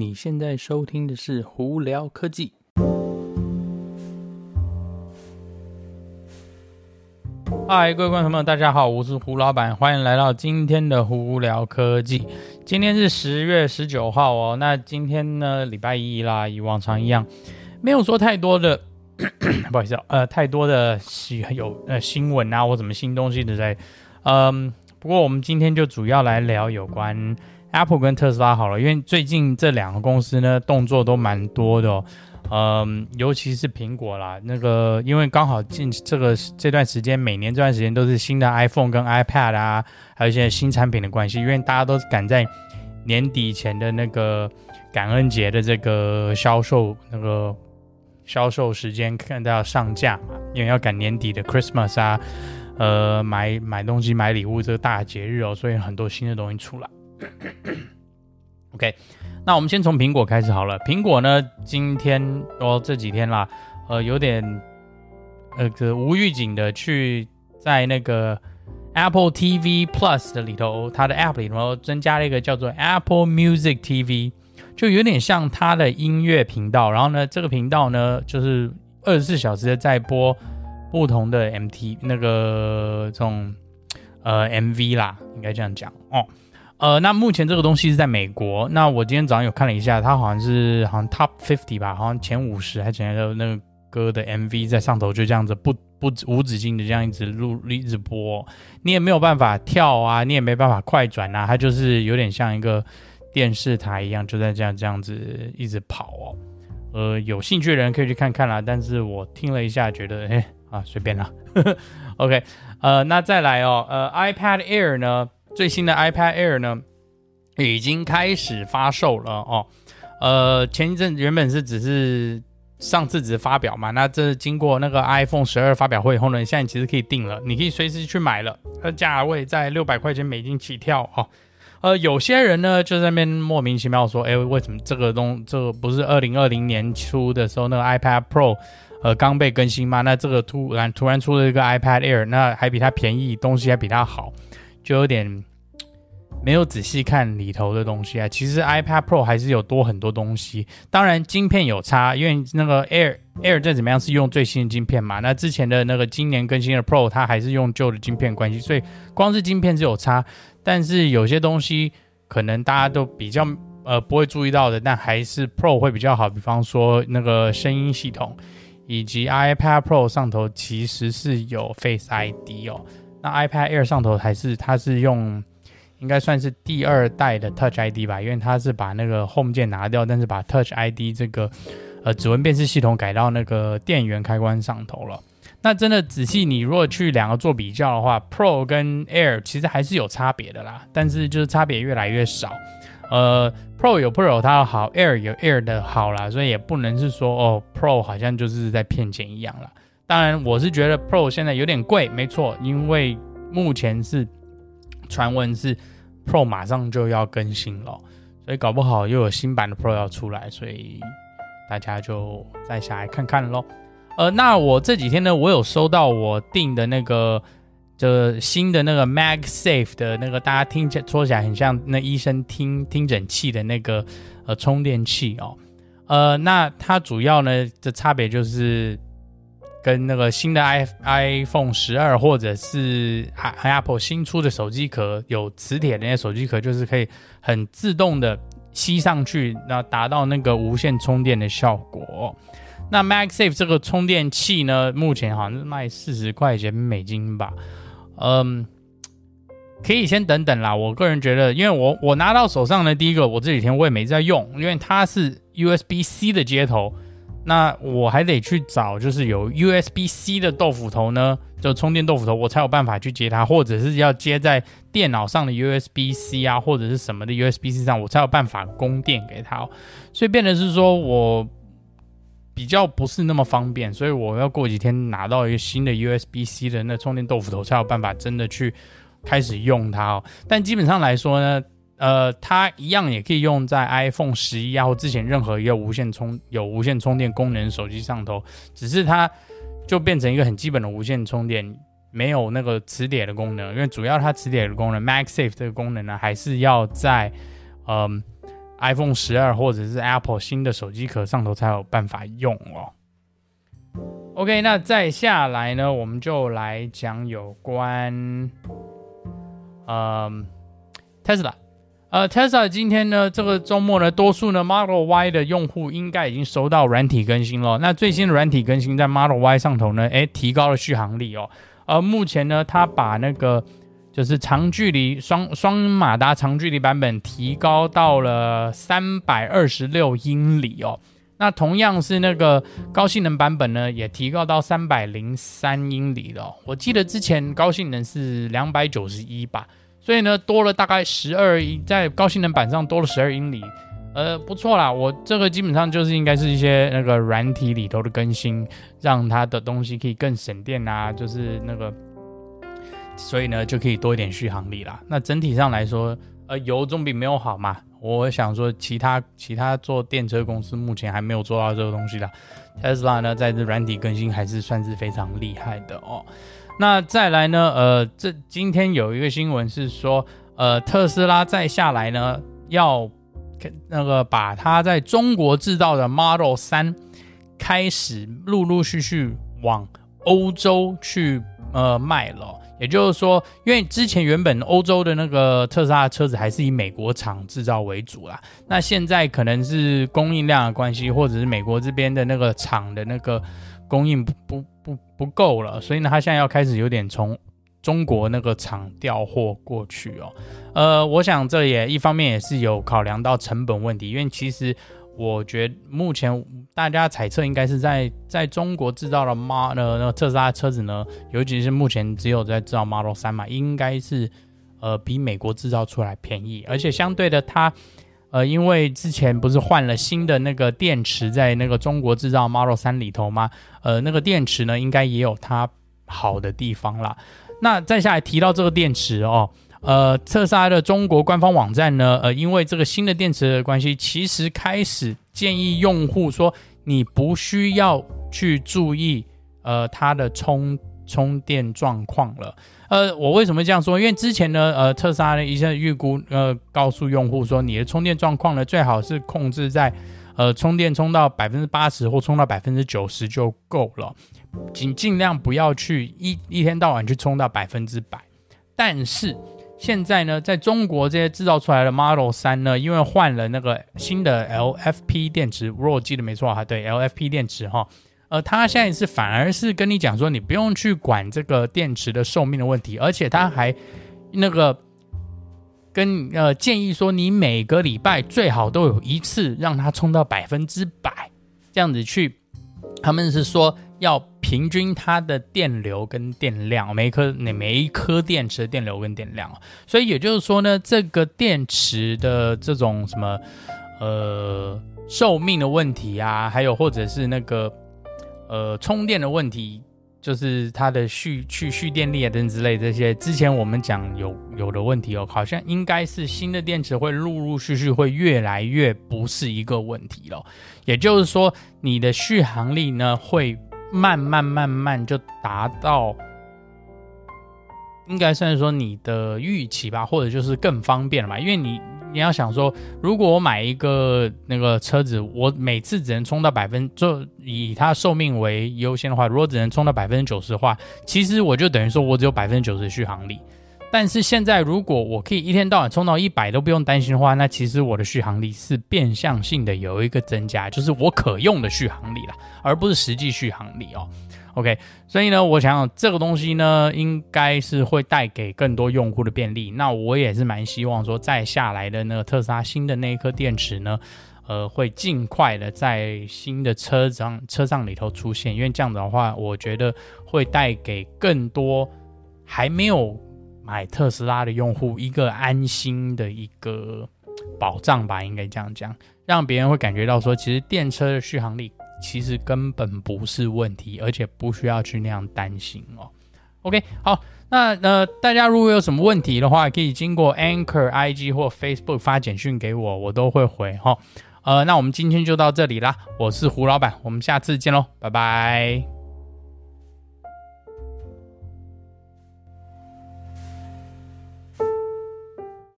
你现在收听的是胡聊科技。嗨，各位观众朋友，大家好，我是胡老板，欢迎来到今天的胡聊科技。今天是十月十九号哦，那今天呢，礼拜一啦，与往常一样，没有说太多的，不好意思，呃，太多的新有呃新闻啊，或什么新东西的在，嗯，不过我们今天就主要来聊有关。Apple 跟特斯拉好了，因为最近这两个公司呢动作都蛮多的哦，嗯，尤其是苹果啦，那个因为刚好近这个这段时间，每年这段时间都是新的 iPhone 跟 iPad 啊，还有一些新产品的关系，因为大家都赶在年底前的那个感恩节的这个销售那个销售时间看到要上架嘛，因为要赶年底的 Christmas 啊，呃，买买东西买礼物这个大节日哦，所以很多新的东西出来。OK，那我们先从苹果开始好了。苹果呢，今天哦这几天啦，呃，有点呃个无预警的去在那个 Apple TV Plus 的里头，它的 App 里头增加了一个叫做 Apple Music TV，就有点像它的音乐频道。然后呢，这个频道呢，就是二十四小时在播不同的 MT 那个这种呃 MV 啦，应该这样讲哦。呃，那目前这个东西是在美国。那我今天早上有看了一下，它好像是好像 Top Fifty 吧，好像前五十还是前的那个歌的 MV 在上头，就这样子不不无止境的这样一直录一直播，你也没有办法跳啊，你也没办法快转啊，它就是有点像一个电视台一样，就在这样这样子一直跑哦。呃，有兴趣的人可以去看看啦。但是我听了一下，觉得哎啊随便啦。OK，呃，那再来哦，呃，iPad Air 呢？最新的 iPad Air 呢，已经开始发售了哦。呃，前一阵原本是只是上次只是发表嘛，那这经过那个 iPhone 十二发表会以后呢，现在其实可以订了，你可以随时去买了，它价位在六百块钱美金起跳哦。呃，有些人呢就在那边莫名其妙说，哎，为什么这个东这个不是二零二零年初的时候那个 iPad Pro 呃刚被更新吗？那这个突然突然出了一个 iPad Air，那还比它便宜，东西还比它好。就有点没有仔细看里头的东西啊。其实 iPad Pro 还是有多很多东西，当然晶片有差，因为那个 Air Air 再怎么样是用最新的晶片嘛。那之前的那个今年更新的 Pro 它还是用旧的晶片关系，所以光是晶片是有差。但是有些东西可能大家都比较呃不会注意到的，但还是 Pro 会比较好。比方说那个声音系统，以及 iPad Pro 上头其实是有 Face ID 哦。那 iPad Air 上头还是它是用，应该算是第二代的 Touch ID 吧，因为它是把那个 Home 键拿掉，但是把 Touch ID 这个呃指纹辨识系统改到那个电源开关上头了。那真的仔细你如果去两个做比较的话，Pro 跟 Air 其实还是有差别的啦，但是就是差别越来越少。呃，Pro 有 Pro 它的好，Air 有 Air 的好啦，所以也不能是说哦 Pro 好像就是在骗钱一样啦。当然，我是觉得 Pro 现在有点贵，没错，因为目前是传闻是 Pro 马上就要更新了，所以搞不好又有新版的 Pro 要出来，所以大家就再下来看看喽。呃，那我这几天呢，我有收到我订的那个的新的那个 MagSafe 的那个，大家听起说起来很像那医生听听诊器的那个呃充电器哦。呃，那它主要呢的差别就是。跟那个新的 i iPhone 十二或者是 Apple 新出的手机壳有磁铁的那些手机壳，就是可以很自动的吸上去，那达到那个无线充电的效果。那 MagSafe 这个充电器呢，目前好像是卖四十块钱美金吧。嗯，可以先等等啦。我个人觉得，因为我我拿到手上的第一个，我这几天我也没在用，因为它是 USB-C 的接头。那我还得去找，就是有 USB-C 的豆腐头呢，就充电豆腐头，我才有办法去接它，或者是要接在电脑上的 USB-C 啊，或者是什么的 USB-C 上，我才有办法供电给它。所以变得是说我比较不是那么方便，所以我要过几天拿到一个新的 USB-C 的那充电豆腐头，才有办法真的去开始用它哦。但基本上来说呢。呃，它一样也可以用在 iPhone 十一啊，或之前任何一个无线充有无线充电功能手机上头，只是它就变成一个很基本的无线充电，没有那个磁铁的功能。因为主要它磁铁的功能，MagSafe 这个功能呢，还是要在嗯 iPhone 十二或者是 Apple 新的手机壳上头才有办法用哦。OK，那再下来呢，我们就来讲有关，嗯，Tesla。呃，Tesla 今天呢，这个周末呢，多数呢 Model Y 的用户应该已经收到软体更新了。那最新的软体更新在 Model Y 上头呢，诶，提高了续航力哦。而目前呢，它把那个就是长距离双双马达长距离版本提高到了三百二十六英里哦。那同样是那个高性能版本呢，也提高到三百零三英里了。我记得之前高性能是两百九十一吧。所以呢，多了大概十二英，在高性能版上多了十二英里，呃，不错啦。我这个基本上就是应该是一些那个软体里头的更新，让它的东西可以更省电啊，就是那个，所以呢就可以多一点续航力啦。那整体上来说，呃，有总比没有好嘛。我想说，其他其他做电车公司目前还没有做到这个东西的，Tesla 呢，在这软体更新还是算是非常厉害的哦。那再来呢？呃，这今天有一个新闻是说，呃，特斯拉再下来呢，要那个把它在中国制造的 Model 三开始陆陆续续往欧洲去呃卖了。也就是说，因为之前原本欧洲的那个特斯拉的车子还是以美国厂制造为主啦，那现在可能是供应量的关系，或者是美国这边的那个厂的那个。供应不不不不够了，所以呢，他现在要开始有点从中国那个厂调货过去哦。呃，我想这也一方面也是有考量到成本问题，因为其实我觉得目前大家猜测应该是在在中国制造的 Model 那个特斯拉车子呢，尤其是目前只有在制造 Model 3嘛，应该是呃比美国制造出来便宜，而且相对的它。呃，因为之前不是换了新的那个电池在那个中国制造 Model 3里头吗？呃，那个电池呢，应该也有它好的地方啦。那再下来提到这个电池哦，呃，特斯拉的中国官方网站呢，呃，因为这个新的电池的关系，其实开始建议用户说，你不需要去注意呃它的充充电状况了。呃，我为什么这样说？因为之前呢，呃，特斯拉的一些预估，呃，告诉用户说，你的充电状况呢，最好是控制在，呃，充电充到百分之八十或充到百分之九十就够了，尽尽量不要去一一天到晚去充到百分之百。但是现在呢，在中国这些制造出来的 Model 3呢，因为换了那个新的 LFP 电池，如果我记得没错哈，对，LFP 电池哈。呃，他现在是反而是跟你讲说，你不用去管这个电池的寿命的问题，而且他还那个跟呃建议说，你每个礼拜最好都有一次让它充到百分之百，这样子去，他们是说要平均它的电流跟电量，每一颗那每一颗电池的电流跟电量，所以也就是说呢，这个电池的这种什么呃寿命的问题啊，还有或者是那个。呃，充电的问题就是它的蓄去蓄电力啊等之类这些，之前我们讲有有的问题哦，好像应该是新的电池会陆陆续续会越来越不是一个问题了。也就是说，你的续航力呢会慢慢慢慢就达到，应该算是说你的预期吧，或者就是更方便了嘛，因为你。你要想说，如果我买一个那个车子，我每次只能充到百分，就以它寿命为优先的话，如果只能充到百分之九十的话，其实我就等于说我只有百分之九十的续航力。但是现在如果我可以一天到晚充到一百都不用担心的话，那其实我的续航力是变相性的有一个增加，就是我可用的续航力啦，而不是实际续航力哦。OK，所以呢，我想这个东西呢，应该是会带给更多用户的便利。那我也是蛮希望说，再下来的那个特斯拉新的那一颗电池呢，呃，会尽快的在新的车上车上里头出现，因为这样子的话，我觉得会带给更多还没有买特斯拉的用户一个安心的一个保障吧，应该这样讲，让别人会感觉到说，其实电车的续航力。其实根本不是问题，而且不需要去那样担心哦。OK，好，那呃，大家如果有什么问题的话，可以经过 Anchor IG 或 Facebook 发简讯给我，我都会回哈。呃，那我们今天就到这里啦，我是胡老板，我们下次见喽，拜拜。